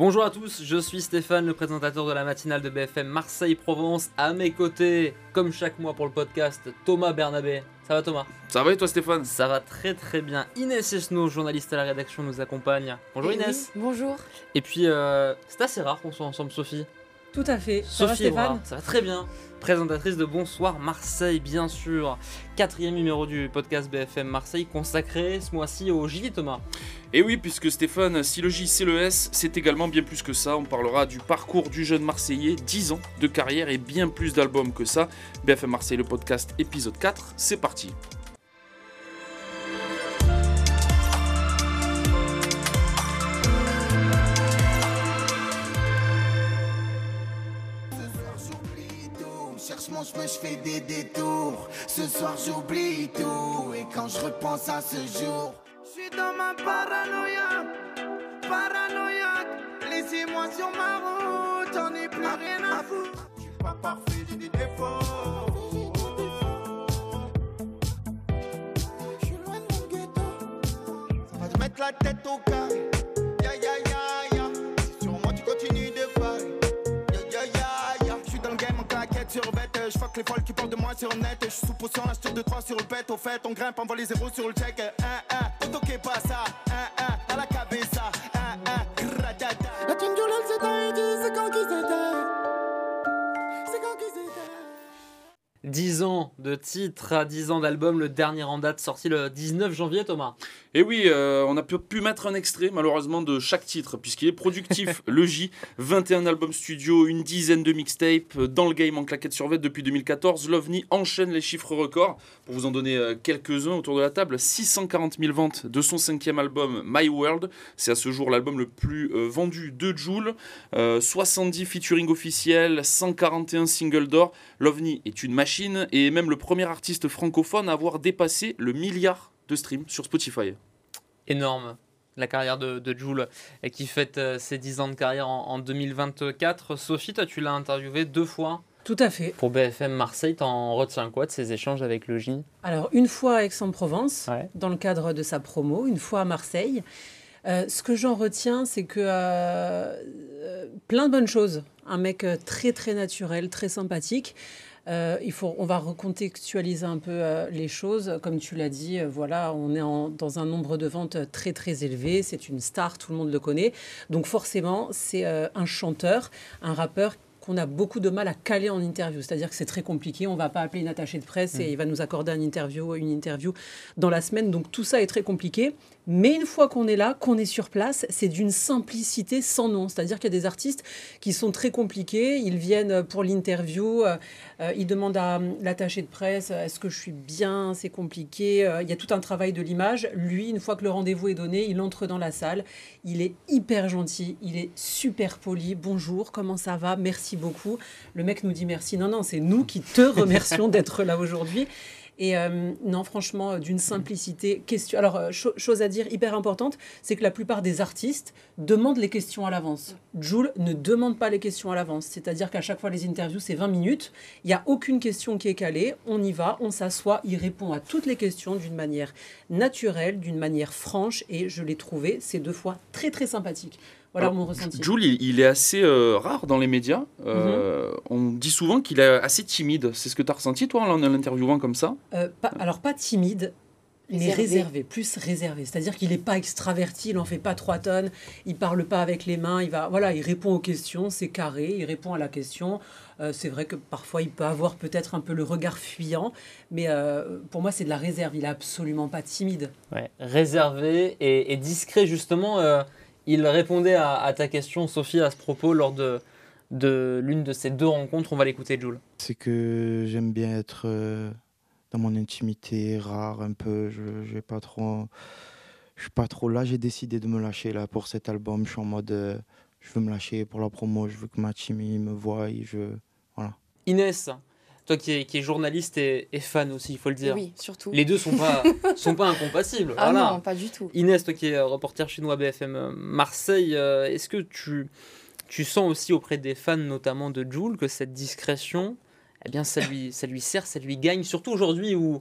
Bonjour à tous, je suis Stéphane, le présentateur de la matinale de BFM Marseille-Provence. À mes côtés, comme chaque mois pour le podcast, Thomas Bernabé. Ça va Thomas? Ça va et toi Stéphane? Ça va très très bien. Inès Esno, journaliste à la rédaction, nous accompagne. Bonjour Eh Inès. oui, bonjour. Et puis, euh, c'est assez rare qu'on soit ensemble, Sophie. Tout à fait. Ça va, Sophie Stéphane ça va très bien. Présentatrice de Bonsoir Marseille, bien sûr. Quatrième numéro du podcast BFM Marseille consacré ce mois-ci au J, Thomas. Et oui, puisque Stéphane, si le J c'est le S, c'est également bien plus que ça. On parlera du parcours du jeune Marseillais, 10 ans de carrière et bien plus d'albums que ça. BFM Marseille, le podcast épisode 4, c'est parti. Je fais des détours. Ce soir, j'oublie tout. Et quand je repense à ce jour, je suis dans ma paranoïa. Paranoïaque. Laissez-moi sur ma route. J'en ai plus rien à foutre. Je suis pas parfait, j'ai des défauts. Je suis loin de mon ghetto. Ça va te mettre la tête au carré. Bête. Les folles qui parlent de moi sur net. Je suis sous potion, l'acheteur de 3 sur le pet. Au fait, on grimpe, envoie les zéros sur le check. Un. Auto qui est pas ça. Un, un. À la cabeza. Un. Gradada. La 10 ans de titre à 10 ans d'album, le dernier en date sorti le 19 janvier, Thomas. Et oui, euh, on a pu, pu mettre un extrait malheureusement de chaque titre, puisqu'il est productif, le J, 21 albums studio, une dizaine de mixtapes, euh, dans le game en claquette sur vête depuis 2014, l'OVNI enchaîne les chiffres records. Pour vous en donner euh, quelques-uns autour de la table, 640 000 ventes de son cinquième album My World, c'est à ce jour l'album le plus euh, vendu de Joule, Euh, 70 featuring officiels, 141 singles d'or, l'OVNI est une machine et est même le premier artiste francophone à avoir dépassé le milliard de streams sur Spotify. Énorme. La carrière de, de Jules et qui fête euh, ses 10 ans de carrière en, en 2024. Sophie, toi, tu l'as interviewé deux fois Tout à fait. pour BFM Marseille. T'en retiens quoi de ces échanges avec le J Alors, une fois à Aix-en-Provence, Ouais. dans le cadre de sa promo, une fois à Marseille. Euh, ce que j'en retiens, c'est que euh, plein de bonnes choses. Un mec très très naturel, très sympathique. Euh, il faut, on va recontextualiser un peu euh, les choses. Comme tu l'as dit, euh, voilà, on est en- dans un nombre de ventes très très élevé. C'est une star, tout le monde le connaît. Donc forcément, c'est un chanteur, un rappeur qu'on a beaucoup de mal à caler en interview. C'est-à-dire que c'est très compliqué. On va pas appeler une attachée de presse et il va nous accorder un interview, une interview dans la semaine. Donc tout ça est très compliqué. Mais une fois qu'on est là, qu'on est sur place, c'est d'une simplicité sans nom. C'est-à-dire qu'il y a des artistes qui sont très compliqués. Ils viennent pour l'interview, euh, euh, ils demandent à euh, l'attaché de presse euh, est-ce que je suis bien, c'est compliqué. Euh, il y a tout un travail de l'image. Lui, une fois que le rendez-vous est donné, il entre dans la salle. Il est hyper gentil, il est super poli. Bonjour, comment ça va? Merci beaucoup. Le mec nous dit merci. Non, non, c'est nous qui te remercions d'être là aujourd'hui. Et euh, non, franchement, euh, d'une simplicité. Question. Alors, euh, cho- chose à dire hyper importante, c'est que la plupart des artistes demandent les questions à l'avance. Jules ne demande pas les questions à l'avance. C'est-à-dire qu'à chaque fois, les interviews, c'est 20 minutes. Il n'y a aucune question qui est calée. On y va, on s'assoit. Il répond à toutes les questions d'une manière naturelle, d'une manière franche. Et je l'ai trouvé ces deux fois très, très sympathique. Voilà Alors, mon ressenti. Jules, il, il est assez euh, rare dans les médias. Euh, On dit souvent qu'il est assez timide. C'est ce que tu as ressenti, toi, en l'interviewant comme ça? Euh, pas- alors, pas timide, mais Réservé. réservé, plus réservé. C'est-à-dire qu'il n'est pas extraverti, il n'en fait pas trois tonnes, il parle pas avec les mains, il va, voilà, il répond aux questions, c'est carré, il répond à la question. Euh, c'est vrai que parfois il peut avoir peut-être un peu le regard fuyant, mais euh, pour moi c'est de la réserve. Il est absolument pas timide. Ouais, réservé et, et discret justement. euh, il répondait à, à ta question, Sophie, à ce propos lors de, de l'une de ces deux rencontres. On va l'écouter, Jules. C'est que j'aime bien être euh, dans mon intimité, rare un peu. Je vais pas trop. Je suis pas trop là. J'ai décidé de me lâcher là pour cet album. Je suis en mode. euh, je veux me lâcher pour la promo. Je veux que ma team me voie. et Je... Inès, toi qui es, qui es journaliste et, et fan aussi, il faut le dire. Oui, surtout. Les deux sont pas, sont pas incompatibles. Ah voilà. non, pas du tout. Inès, toi qui es euh, reporter chinois BFM euh, Marseille, euh, est-ce que tu, tu sens aussi auprès des fans, notamment de Jules, que cette discrétion, eh bien, ça lui, ça lui sert, ça lui gagne, surtout aujourd'hui où,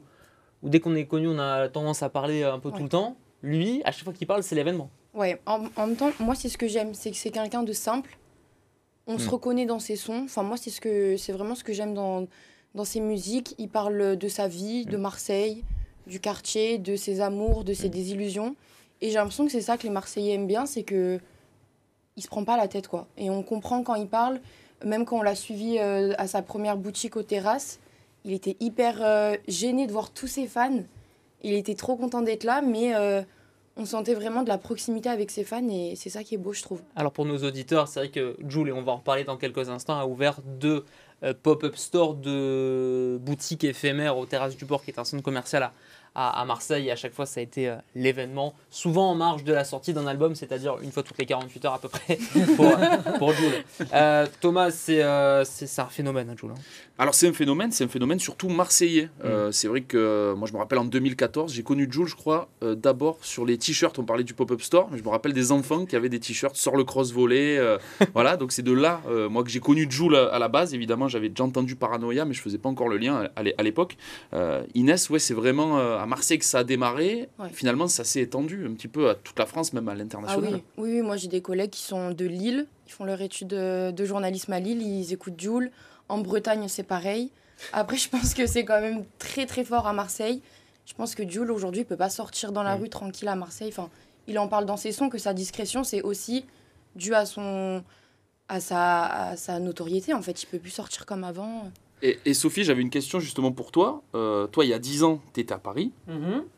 où dès qu'on est connu, on a tendance à parler un peu tout le temps. Lui, à chaque fois qu'il parle, c'est l'événement. Ouais, en, en même temps, moi, c'est ce que j'aime. C'est que c'est quelqu'un de simple. On se Mm. reconnaît dans ses sons. Enfin, moi, c'est ce que c'est vraiment ce que j'aime dans, dans ses musiques. Il parle de sa vie, de Marseille, du quartier, de ses amours, de ses désillusions. Et j'ai l'impression que c'est ça que les Marseillais aiment bien, c'est que il se prend pas la tête, quoi. Et on comprend quand il parle. Même quand on l'a suivi euh, à sa première boutique aux terrasses, il était hyper euh, gêné de voir tous ses fans. Il était trop content d'être là, mais euh, on sentait vraiment de la proximité avec ses fans et c'est ça qui est beau, je trouve. Alors pour nos auditeurs, c'est vrai que Joule, et on va en reparler dans quelques instants, a ouvert deux pop-up stores de boutiques éphémères aux terrasses du port, qui est un centre commercial à, à, à Marseille. Et à chaque fois, ça a été euh, l'événement, souvent en marge de la sortie d'un album, c'est-à-dire une fois toutes les 48 heures à peu près pour, pour Joule. Euh, Thomas, c'est euh, un phénomène, hein, Joule. hein. Alors c'est un phénomène, c'est un phénomène surtout marseillais. Euh, c'est vrai que euh, moi je me rappelle en 2014, j'ai connu Jules, je crois, euh, d'abord sur les t-shirts. On parlait du pop-up store, mais je me rappelle des enfants qui avaient des t-shirts sur le cross volley. euh, voilà, donc c'est de là, euh, moi que j'ai connu Jules à, à la base. Évidemment, j'avais déjà entendu Paranoia, mais je faisais pas encore le lien à, à l'époque. Euh, Inès, ouais, c'est vraiment euh, à Marseille que ça a démarré. Ouais. Finalement, ça s'est étendu un petit peu à toute la France, même à Ah l'international. oui, oui, oui, moi j'ai des collègues qui sont de Lille, ils font leur étude de, de journalisme à Lille, ils écoutent Joule. En Bretagne, c'est pareil. Après, je pense que c'est quand même très très fort à Marseille. Je pense que Jules aujourd'hui peut pas sortir dans la Mm. rue tranquille à Marseille. Enfin, il en parle dans ses sons que sa discrétion c'est aussi dû à son à sa, à sa notoriété en fait. Il peut plus sortir comme avant. Et, et Sophie, j'avais une question justement pour toi. Euh, toi, il y a 10 ans, tu étais à Paris.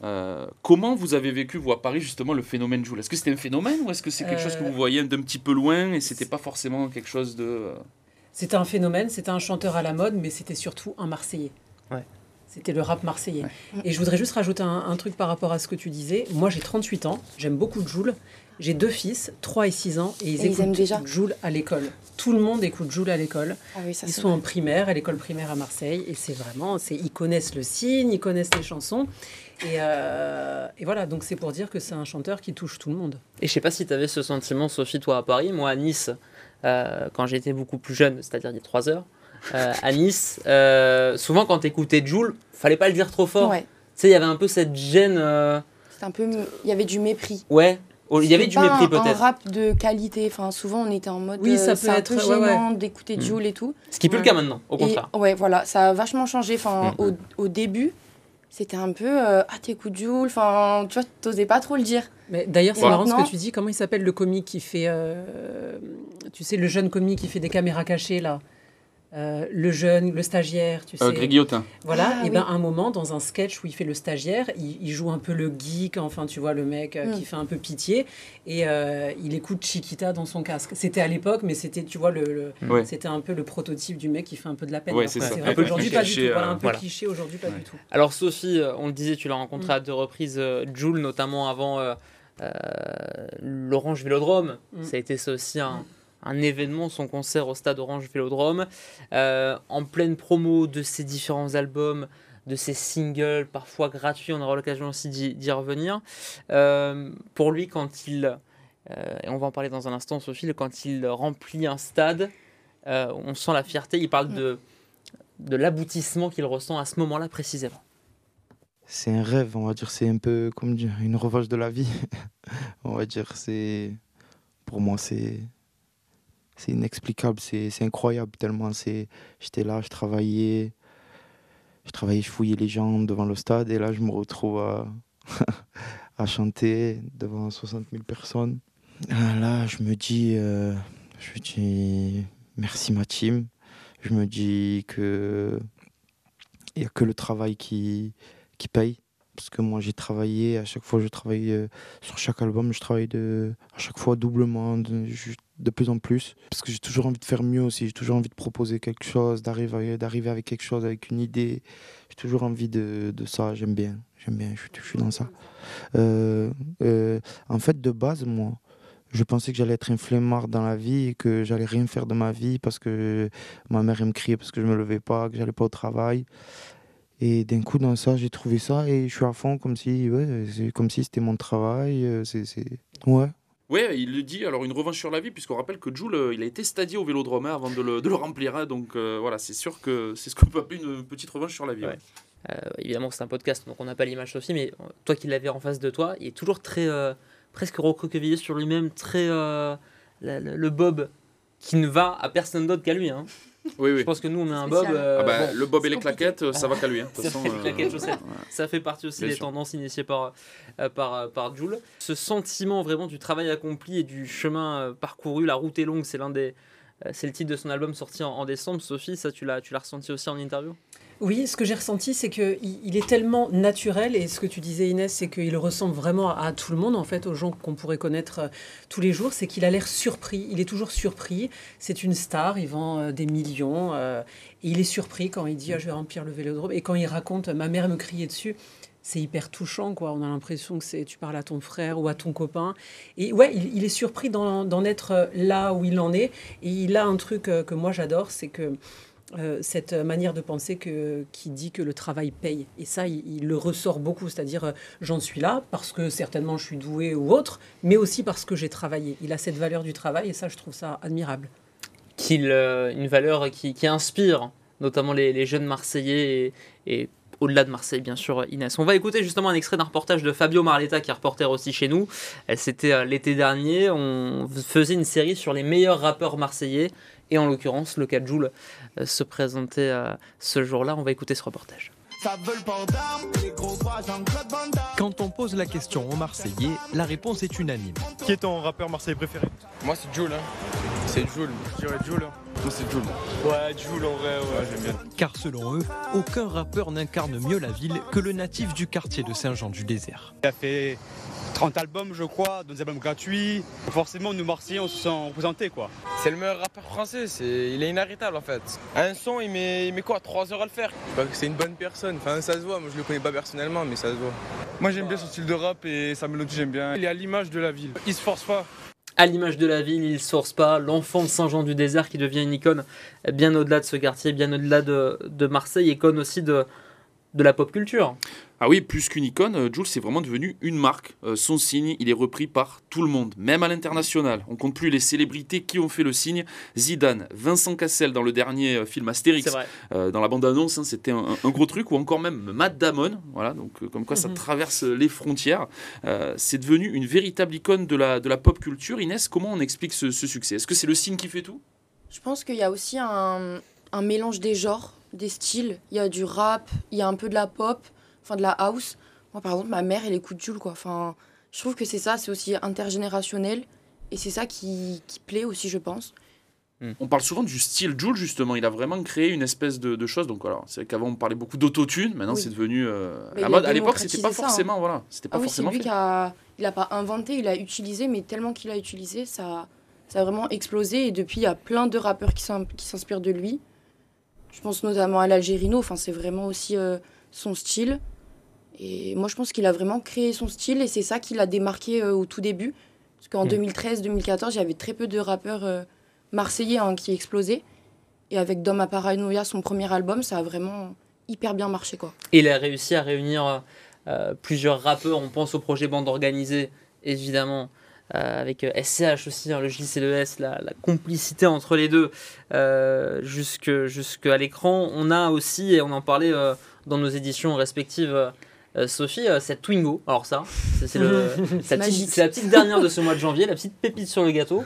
Euh, comment vous avez vécu, vous, à Paris, justement, le phénomène Joule? Est-ce que c'était un phénomène ou est-ce que c'est quelque chose que Euh, vous voyez d'un petit peu loin et c'était pas forcément quelque chose de. euh, C'était un phénomène, c'était un chanteur à la mode, mais c'était surtout un Marseillais. Ouais. C'était le rap marseillais. Ouais. Et je voudrais juste rajouter un, un truc par rapport à ce que tu disais. Moi, j'ai 38 ans, j'aime beaucoup Joule. J'ai deux fils, 3 et 6 ans, et ils Et écoutent aiment déjà Joule à l'école. Tout le monde écoute Joule à l'école. Ah oui, Ils sont en primaire, à l'école primaire à Marseille, et c'est vraiment, c'est, ils connaissent le signe, ils connaissent les chansons. Et, euh, et voilà, donc c'est pour dire que c'est un chanteur qui touche tout le monde. Et je sais pas si tu avais ce sentiment, Sophie, toi à Paris. Moi à Nice, euh, quand j'étais beaucoup plus jeune, c'est-à-dire il y a 3 heures, à Nice, euh, souvent quand t'écoutais Joule, fallait pas le dire trop fort. Ouais, Tu sais, il y avait un peu cette gêne. euh, c'était un peu. Il y avait du mépris. Ouais, oh, il y avait du mépris un- Un peut-être. rap de qualité. Enfin, souvent on était en mode. Oui, euh, ça peut un être- peu ouais, ouais. gênant d'écouter Mm. Joule et tout. Ce qui est plus le Ouais. cas maintenant, au Et contraire. ouais, voilà, ça a vachement changé. Enfin, Mhm. au, au début, c'était un peu euh, ah t'écoutes Joule. Enfin, tu vois, t'osais pas trop le dire. Mais d'ailleurs, c'est marrant ce que tu dis. Comment il s'appelle le comique qui fait. euh, tu sais, le jeune comique qui fait des caméras cachées, là? Euh, Le jeune, le stagiaire, tu sais. Euh, Greg Guillotin. Voilà, Ah, et ben oui. un moment dans un sketch où il fait le stagiaire, il, il joue un peu le geek, enfin tu vois le mec euh, Mm. qui fait un peu pitié, et euh, il écoute Chiquita dans son casque. C'était à l'époque, mais c'était tu vois le, le- Ouais. c'était un peu le prototype du mec qui fait un peu de la peine. Ouais, c'est cliché, pas du tout. Voilà, euh, un peu voilà. cliché aujourd'hui pas Ouais. du tout. Alors Sophie, euh, on le disait, tu l'as rencontré Mm. à deux reprises, euh, Jules, notamment avant euh, euh, l'Orange Vélodrome. Mm. Ça a été ça aussi un, un événement, son concert au stade Orange Vélodrome. Euh, en pleine promo de ses différents albums, de ses singles, parfois gratuits, on aura l'occasion aussi d'y revenir. Euh, pour lui, quand il, euh, et on va en parler dans un instant, Sophie, quand il remplit un stade, euh, on sent la fierté, il parle Mm. de, de l'aboutissement qu'il ressent à ce moment-là précisément. C'est un rêve, on va dire. C'est un peu comme dire, une revanche de la vie. on va dire, c'est. Pour moi, c'est. C'est inexplicable, c'est incroyable tellement. J'étais là, je travaillais. Je travaillais, je fouillais les gens devant le stade et là, je me retrouve à, chanter devant 60 000 personnes. Ah, Là, je me dis. euh, Je me dis. Merci ma team. Je me dis que. Il n'y a que le travail qui, paye. Parce que moi, j'ai travaillé, à chaque fois, je travaille euh, sur chaque album, je travaille à chaque fois doublement, de plus en plus. Parce que j'ai toujours envie de faire mieux aussi, j'ai toujours envie de proposer quelque chose, d'arriver d'arriver avec quelque chose, avec une idée. J'ai toujours envie de, de ça, j'aime bien, j'aime bien, je, suis- je suis dans ça. Euh, euh, en fait, de base, moi, je pensais que j'allais être un flemmard dans la vie et que j'allais rien faire de ma vie parce que ma mère elle me criait parce que je me levais pas, que j'allais pas au travail. Et d'un coup, dans ça, j'ai trouvé ça et je suis à fond comme si, comme si c'était mon travail. euh, C'est, c'est... Ouais. Ouais, il le dit, alors une revanche sur la vie, puisqu'on rappelle que Jules, euh, il a été stadié au vélodrome hein, avant de le, de le remplir. hein, donc euh, voilà, c'est sûr que c'est ce qu'on peut appeler une petite revanche sur la vie. Ouais. ouais. Euh, évidemment, c'est un podcast, donc on n'a pas l'image Sophie, mais toi qui l'avais en face de toi, il est toujours très, euh, presque recroquevillé sur lui-même, très la- le Bob qui ne va à personne d'autre qu'à lui. hein. Oui, oui. Je pense que nous on met un. Bob. euh, Ah bah, bon, le bob et les compliqué. claquettes, euh, ça va qu'à lui. hein. De toute Ça façon, euh, claquettes chaussettes. ouais. Ça fait partie aussi Bien des sûr. tendances initiées par, euh, par, par Jules. Ce sentiment vraiment du travail accompli et du chemin parcouru, la route est longue, c'est l'un des. Euh, C'est le titre de son album sorti en, décembre. Sophie, ça tu l'as, ressenti aussi en interview? Oui, ce que j'ai ressenti, c'est qu'il il est tellement naturel, et ce que tu disais Inès, c'est qu'il ressemble vraiment à, tout le monde, en fait, aux gens qu'on pourrait connaître euh, tous les jours, c'est qu'il a l'air surpris, il est toujours surpris, c'est une star, il vend euh, des millions, et il est surpris quand il dit ah, je vais remplir le vélodrome, et quand il raconte ma mère me criait dessus, c'est hyper touchant, quoi. On a l'impression que c'est tu parles à ton frère ou à ton copain. Et ouais, il, est surpris d'en être euh, là où il en est. Et il a un truc euh, que moi j'adore, c'est que euh, cette manière de penser que, qui dit que le travail paye. Et ça, il, le ressort beaucoup. C'est-à-dire, j'en suis là parce que certainement je suis doué ou autre, mais aussi parce que j'ai travaillé. Il a cette valeur du travail et ça, je trouve ça admirable. qu'il, une valeur qui, inspire notamment les, jeunes Marseillais et au-delà de Marseille, bien sûr, Inès. On va écouter justement un extrait d'un reportage de Fabio Marletta, qui est reporter aussi chez nous. C'était euh, l'été dernier. On faisait une série sur les meilleurs rappeurs marseillais. Et en l'occurrence, le cas de Joule euh, se présentait euh, ce jour-là. On va écouter ce reportage. Quand on pose la question aux Marseillais, la réponse est unanime. Qui est ton rappeur marseillais préféré? Moi c'est Jules, hein. c'est Jules. Je dirais Jules. Moi c'est Jules. Ouais, Jules en vrai, ouais, j'aime bien. Car selon eux, aucun rappeur n'incarne mieux la ville que le natif du quartier de Saint-Jean-du-Désert. Il a fait 30 albums, je crois, dans des albums gratuits. Forcément, nous Marseillais, on se sent représentés, quoi. C'est le meilleur rappeur français, c'est... il est inarrêtable en fait. Un son, il met, il met quoi 3 heures à le faire? Bah, C'est une bonne personne, enfin ça se voit, moi je le connais pas personnellement mais ça se voit. Moi, j'aime bien son style de rap et sa mélodie, j'aime bien. Il est à l'image de la ville. Il se force pas. À l'image de la ville, il source pas l'enfant de Saint-Jean-du-Désert qui devient une icône bien au-delà de ce quartier, bien au-delà de, Marseille, icône aussi de la pop culture. Ah oui, plus qu'une icône, euh, Jules c'est vraiment devenu une marque. Euh, son signe, il est repris par tout le monde, même à l'international. On compte plus les célébrités qui ont fait le signe. Zidane, Vincent Cassel dans le dernier euh, film Astérix. Euh, dans la bande-annonce, hein, c'était un, un gros truc, ou encore même Matt Damon, voilà, donc euh, comme quoi ça Mhm. traverse les frontières. Euh, c'est devenu une véritable icône de la, de la pop culture. Inès, comment on explique ce, ce succès? Est-ce que c'est le signe qui fait tout? Je pense qu'il y a aussi un, un mélange des genres, des styles. Il y a du rap, il y a un peu de la pop, enfin de la house. Moi, par exemple, ma mère, elle écoute Jules, quoi. Enfin, je trouve que c'est ça, c'est aussi intergénérationnel. Et c'est ça qui, qui plaît aussi, je pense. On parle souvent du style Jules, justement. Il a vraiment créé une espèce de, de chose. Donc voilà, c'est qu'avant on parlait beaucoup d'autotune, maintenant Oui. c'est devenu euh, la mode. À l'époque, c'était pas ça, hein. forcément, voilà, c'était pas Ah oui, c'est forcément lui fait. qui a. Il a pas inventé, il a utilisé, mais tellement qu'il a utilisé, ça, ça a vraiment explosé. Et depuis, il y a plein de rappeurs qui s'inspirent de lui. Je pense notamment à l'Algérino, enfin, c'est vraiment aussi euh, son style. Et moi, je pense qu'il a vraiment créé son style et c'est ça qui l'a démarqué euh, au tout début. Parce qu'en Mm. 2013-2014, il y avait très peu de rappeurs euh, marseillais hein, qui explosaient. Et avec Dom à Paranoia, son premier album, ça a vraiment hyper bien marché. quoi. Il a réussi à réunir euh, plusieurs rappeurs. On pense au projet Bande Organisée, évidemment, euh, avec euh, SCH aussi, hein, le JC et le S, la, la complicité entre les deux euh, jusque, jusque à l'écran. On a aussi, et on en parlait dans nos éditions respectives, euh, Sophie, euh, cette Twingo. Alors ça, c'est la, petite- la dernière de ce mois de janvier, la petite pépite sur le gâteau.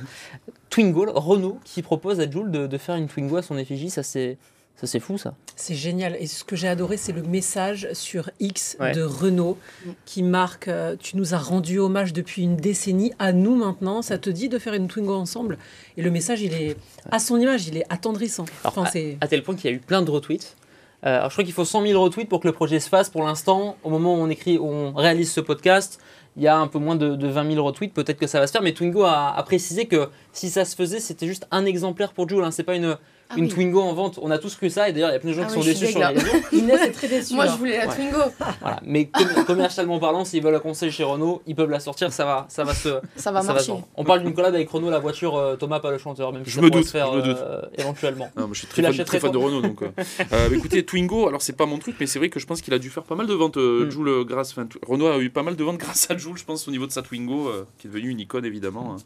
Twingo, Renault, qui propose à Jules de, de faire une Twingo à son effigie. Ça, c'est ça, c'est fou, ça. C'est génial. Et ce que j'ai adoré, c'est le message sur X Ouais. de Renault qui marque euh, Tu nous as rendu hommage depuis une décennie, à nous maintenant. Ça te dit de faire une Twingo ensemble? Et le message, il est à son image, il est attendrissant. Alors, Enfin, c'est- à tel point qu'il y a eu plein de retweets. Euh, alors je crois qu'il faut 100 000 retweets pour que le projet se fasse. Pour l'instant, au moment où on écrit, on réalise ce podcast, il y a un peu moins de, de 20 000 retweets. Peut-être que ça va se faire. Mais Twingo a, précisé que si ça se faisait, c'était juste un exemplaire pour Jules. Hein. C'est pas une, Ah une oui. Twingo en vente. On a tous cru ça. Et d'ailleurs, il y a plein de gens Ah qui oui, sont déçus sur les réseaux. Inès est très déçue. Moi, là. je voulais la Ouais. Twingo. Voilà. Mais com- commercialement parlant, s'ils veulent la conseiller chez Renault, ils peuvent la sortir. Ça va, ça va se, Ça va ça va marcher. se vendre. On parle d'une collab avec Renault, la voiture, euh, Thomas, pas le chanteur. Même si Je ça me doute, se faire, je me doute. euh, éventuellement. Non, moi, je suis très fan, très fan de Renault. Donc, euh, euh, bah, écoutez, Twingo, alors c'est pas mon truc, mais c'est vrai que je pense qu'il a dû faire pas mal de ventes, euh, Mm. Joule, euh, grâce. enfin, Renault a eu pas mal de ventes grâce à Joule, je pense, au niveau de sa Twingo, euh, qui est devenue une icône évidemment. hein.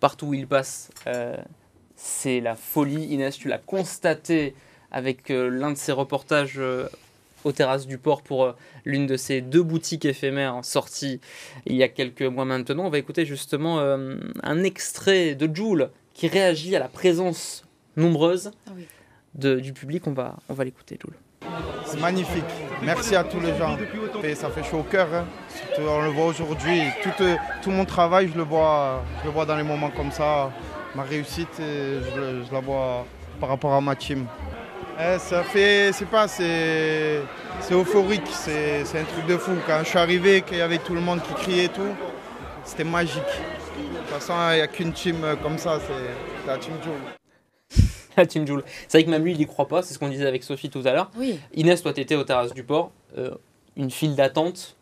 partout où il passe, euh, c'est la folie. Inès, tu l'as constaté avec euh, l'un de ses reportages euh, aux terrasses du port pour euh, l'une de ces deux boutiques éphémères sorties il y a quelques mois maintenant. On va écouter justement euh, un extrait de Joule qui réagit à la présence nombreuse Ah oui. de- du public. On va, on va l'écouter, Joule. C'est magnifique. Merci à tous les gens. Et ça fait chaud au cœur. hein. Surtout, on le voit aujourd'hui. Tout, tout mon travail, je le, vois, je le vois dans les moments comme ça. Ma réussite, euh, je, la vois par rapport à ma team. Eh, ça fait, c'est pas, c'est, c'est euphorique. C'est, c'est un truc de fou. Quand je suis arrivé, qu'il y avait tout le monde qui criait et tout, c'était magique. De toute façon, il n'y a qu'une team euh, comme ça, c'est la team Joe. La Team Joule. C'est vrai que même lui, il y croit pas. C'est ce qu'on disait avec Sophie tout à l'heure. Oui. Inès, toi, tu étais aux terrasses du port. Euh, une file d'attente,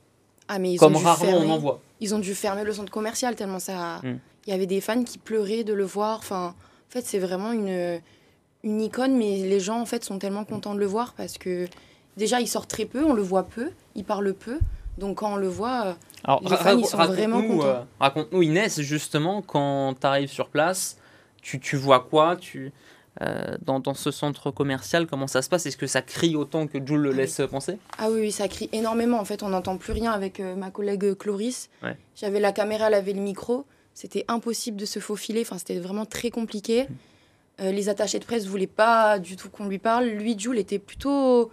Ah, mais ils comme ont dû rarement fermer. on en voit. Ils ont dû fermer le centre commercial tellement ça. Mm. Il y avait des fans qui pleuraient de le voir. Enfin, en fait, c'est vraiment une, une icône, mais les gens en fait sont tellement contents de le voir parce que déjà il sort très peu, on le voit peu, il parle peu. Donc quand on le voit, euh, Alors, Les fans, ils sont vraiment raconte-nous, contents. euh, raconte-nous, Inès, justement, quand tu arrives sur place, tu, tu vois quoi? Tu, euh, dans, dans ce centre commercial Comment ça se passe? Est-ce que ça crie autant que Jules le Ah laisse penser? Ah oui, oui, ça crie énormément. En fait, on n'entend plus rien avec euh, ma collègue euh, Cloris. Ouais. J'avais la caméra, elle avait le micro. C'était impossible de se faufiler. Enfin, c'était vraiment très compliqué. Euh, les attachés de presse voulaient pas du tout qu'on lui parle. Lui, Jules, était plutôt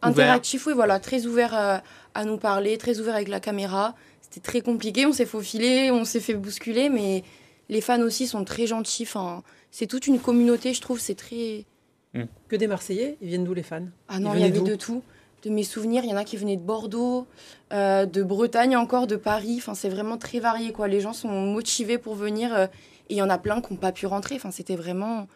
interactif. Oui, voilà, très ouvert euh, à nous parler, très ouvert avec la caméra. C'était très compliqué. On s'est faufilé, on s'est fait bousculer, mais les fans aussi sont très gentils. Enfin, c'est toute une communauté, je trouve. C'est très. Que des Marseillais, ils viennent d'où les fans? Ah non, il y avait de tout. De mes souvenirs, il y en a qui venaient de Bordeaux, euh, de Bretagne encore, de Paris. Enfin, c'est vraiment très varié, quoi. Les gens sont motivés pour venir. euh, et il y en a plein qui n'ont pas pu rentrer. Enfin, c'était vraiment...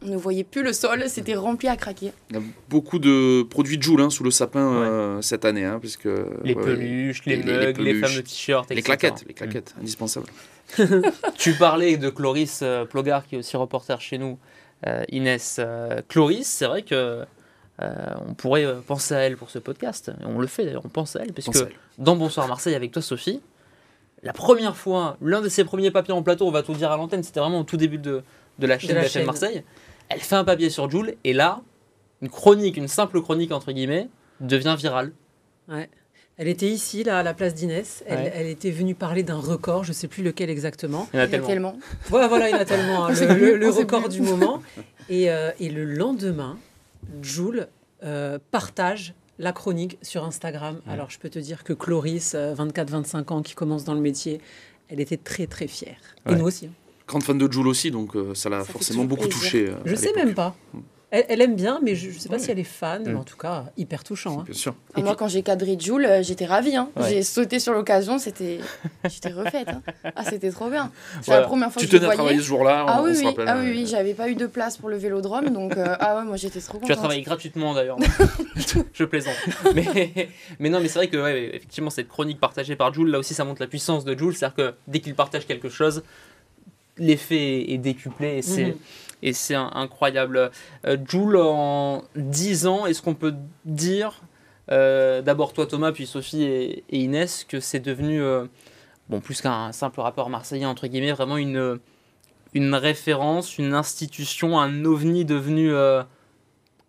On ne voyait plus le sol, c'était rempli à craquer. Il y a beaucoup de produits de Joule hein, sous le sapin euh, cette année. Hein, puisque, Les ouais, peluches, les, les- les mugs, les, peluches, fameux t-shirts, les etc. claquettes, les Mm. claquettes, indispensables. Tu parlais de Cloris euh, Plogar, qui est aussi reporter chez nous, euh, Inès. Euh, Cloris, c'est vrai que euh, on pourrait euh, penser à elle pour ce podcast. Et on le fait d'ailleurs, on pense à elle, parce que dans Bonsoir Marseille avec toi, Sophie, la première fois, l'un de ses premiers papiers en plateau, on va tout dire à l'antenne, c'était vraiment au tout début de, de la chaîne la chaîne. Marseille. Elle fait un papier sur Joule, et là, une chronique, une simple chronique entre guillemets, devient virale. Elle était ici, là, à la place d'Inès. Elle, Ouais. elle était venue parler d'un record, je ne sais plus lequel exactement. Il y en a Il y en a tellement. tellement. Voilà, voilà, il y en a tellement. hein, le, record du moment. Et, euh, et le lendemain, Jules euh, partage la chronique sur Instagram. Alors, je peux te dire que Cloris, 24-25 ans, qui commence dans le métier, elle était très, très fière. Ouais. Et nous aussi. hein. Grande fan de Joule aussi, donc euh, ça l'a forcément beaucoup touché. euh, Je à sais même pas. Elle, elle aime bien, mais je ne sais pas Ouais. si elle est fan. Mais en tout cas, hyper touchant. hein. Bien sûr. Ah, moi, quand j'ai cadré Jules, euh, j'étais ravie. hein. Ouais. J'ai sauté sur l'occasion, c'était... J'étais refaite. hein. Ah, c'était trop bien. C'est Voilà. la première fois Tu que je le tenais à voyais. travailler ce jour-là, on, Ah oui, on se oui, rappelle. ah oui, euh, oui, j'avais pas eu de place pour le vélodrome, donc euh, ah ouais, moi j'étais trop contente. Tu as travaillé gratuitement d'ailleurs. je plaisante. Mais, mais non, mais c'est vrai que ouais, effectivement cette chronique partagée par Jules, là aussi ça montre la puissance de Jules, c'est-à-dire que dès qu'il partage quelque chose, l'effet est décuplé et c'est Mhm. Et c'est incroyable. Euh, Jules, en 10 ans, est-ce qu'on peut dire, euh, d'abord toi Thomas, puis Sophie et, Inès, que c'est devenu, euh, bon, plus qu'un simple rappeur marseillais, entre guillemets, vraiment une, une référence, une institution, un ovni devenu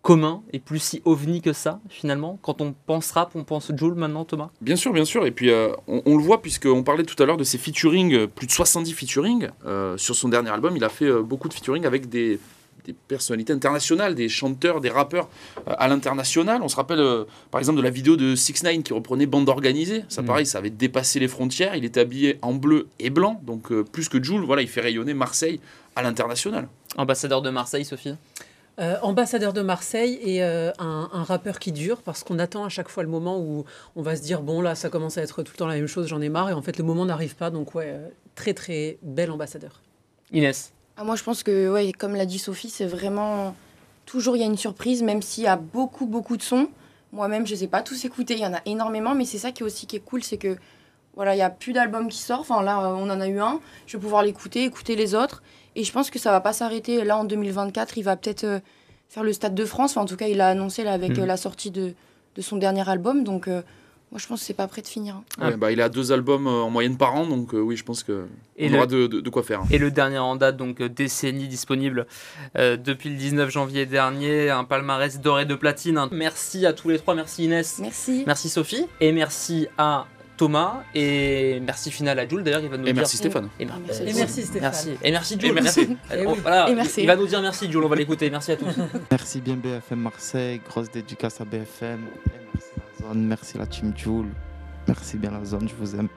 commun, et plus si ovni que ça, finalement Quand on pense rap, on pense Jules maintenant, Thomas? Bien sûr, bien sûr. Et puis, euh, on, on le voit, puisqu'on parlait tout à l'heure de ses featuring, euh, plus de 70 featuring. euh, sur son dernier album, il a fait euh, beaucoup de featuring avec des, des personnalités internationales, des chanteurs, des rappeurs à l'international. On se rappelle, par exemple, de la vidéo de 6 9 qui reprenait Bande Organisée. Ça, Mm. pareil, ça avait dépassé les frontières. Il était habillé en bleu et blanc. Donc, plus que Jules, voilà, il fait rayonner Marseille à l'international. Ambassadeur de Marseille, Sophie? Euh, ambassadeur de Marseille et euh, un, un rappeur qui dure parce qu'on attend à chaque fois le moment où on va se dire bon là ça commence à être tout le temps la même chose, j'en ai marre et en fait le moment n'arrive pas donc ouais euh, très très bel ambassadeur. Inès Ah, moi je pense que, ouais, comme l'a dit Sophie, c'est vraiment. Toujours il y a une surprise, même s'il y a beaucoup, beaucoup de sons. Moi-même, je ne sais pas tous écouter, il y en a énormément, mais c'est ça qui est aussi qui est cool, c'est que voilà, il n'y a plus d'albums qui sortent. Enfin là, on en a eu un, je vais pouvoir l'écouter, écouter les autres. Et je pense que ça va pas s'arrêter. Là, en 2024, il va peut-être euh, faire le Stade de France. Enfin, en tout cas, il a annoncé là, avec Mhm. euh, la sortie de, de son dernier album. Donc, euh, Moi, je pense que c'est pas prêt de finir. hein. Ah. Ouais, bah, il a deux albums euh, en moyenne par an, donc euh, oui, je pense que Et on le- aura de, de- de quoi faire. Et le dernier en date, donc décennie disponible euh, depuis le 19 janvier dernier, un palmarès doré de platine. Merci à tous les trois, merci Inès, Merci. merci Sophie, et merci à Thomas, et merci final à Jules d'ailleurs, il va nous Et dire... merci Stéphane. Et, mer- Merci. Et merci Stéphane. Merci. Et merci Jules. Et merci. Oui. voilà, Et merci. Il va nous dire merci Jules, on va l'écouter. Merci à tous. Merci bien BFM Marseille, grosse dédicace à BFM. Et merci la zone, merci la team Joule. Merci bien la zone, je vous aime.